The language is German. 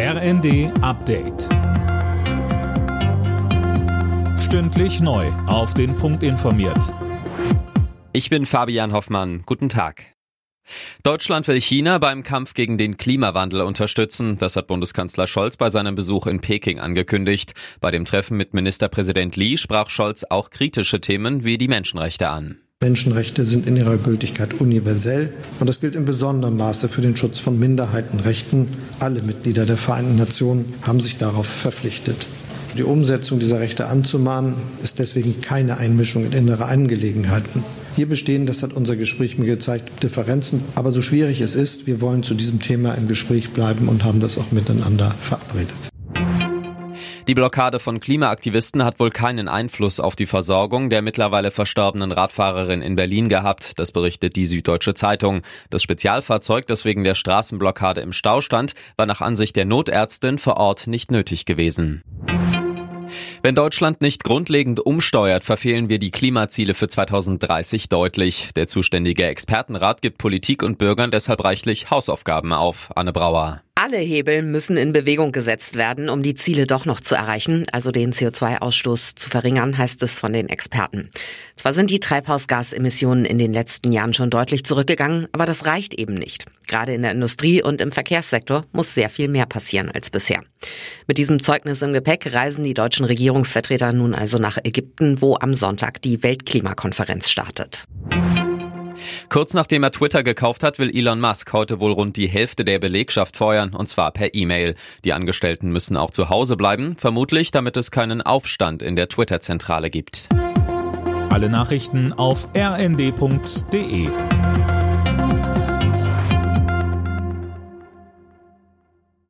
RND Update. Stündlich neu. Auf den Punkt informiert. Ich bin Fabian Hoffmann. Guten Tag. Deutschland will China beim Kampf gegen den Klimawandel unterstützen. Das hat Bundeskanzler Scholz bei seinem Besuch in Peking angekündigt. Bei dem Treffen mit Ministerpräsident Li sprach Scholz auch kritische Themen wie die Menschenrechte an. Menschenrechte sind in ihrer Gültigkeit universell und das gilt in besonderem Maße für den Schutz von Minderheitenrechten. Alle Mitglieder der Vereinten Nationen haben sich darauf verpflichtet. Die Umsetzung dieser Rechte anzumahnen, ist deswegen keine Einmischung in innere Angelegenheiten. Hier bestehen, das hat unser Gespräch mir gezeigt, Differenzen. Aber so schwierig es ist, wir wollen zu diesem Thema im Gespräch bleiben und haben das auch miteinander verabredet. Die Blockade von Klimaaktivisten hat wohl keinen Einfluss auf die Versorgung der mittlerweile verstorbenen Radfahrerin in Berlin gehabt. Das berichtet die Süddeutsche Zeitung. Das Spezialfahrzeug, das wegen der Straßenblockade im Stau stand, war nach Ansicht der Notärztin vor Ort nicht nötig gewesen. Wenn Deutschland nicht grundlegend umsteuert, verfehlen wir die Klimaziele für 2030 deutlich. Der zuständige Expertenrat gibt Politik und Bürgern deshalb reichlich Hausaufgaben auf. Anne Brauer. Alle Hebel müssen in Bewegung gesetzt werden, um die Ziele doch noch zu erreichen, also den CO2-Ausstoß zu verringern, heißt es von den Experten. Zwar sind die Treibhausgasemissionen in den letzten Jahren schon deutlich zurückgegangen, aber das reicht eben nicht. Gerade in der Industrie und im Verkehrssektor muss sehr viel mehr passieren als bisher. Mit diesem Zeugnis im Gepäck reisen die deutschen Regierungsvertreter nun also nach Ägypten, wo am Sonntag die Weltklimakonferenz startet. Kurz nachdem er Twitter gekauft hat, will Elon Musk heute wohl rund die Hälfte der Belegschaft feuern, und zwar per E-Mail. Die Angestellten müssen auch zu Hause bleiben, vermutlich damit es keinen Aufstand in der Twitter-Zentrale gibt. Alle Nachrichten auf rnd.de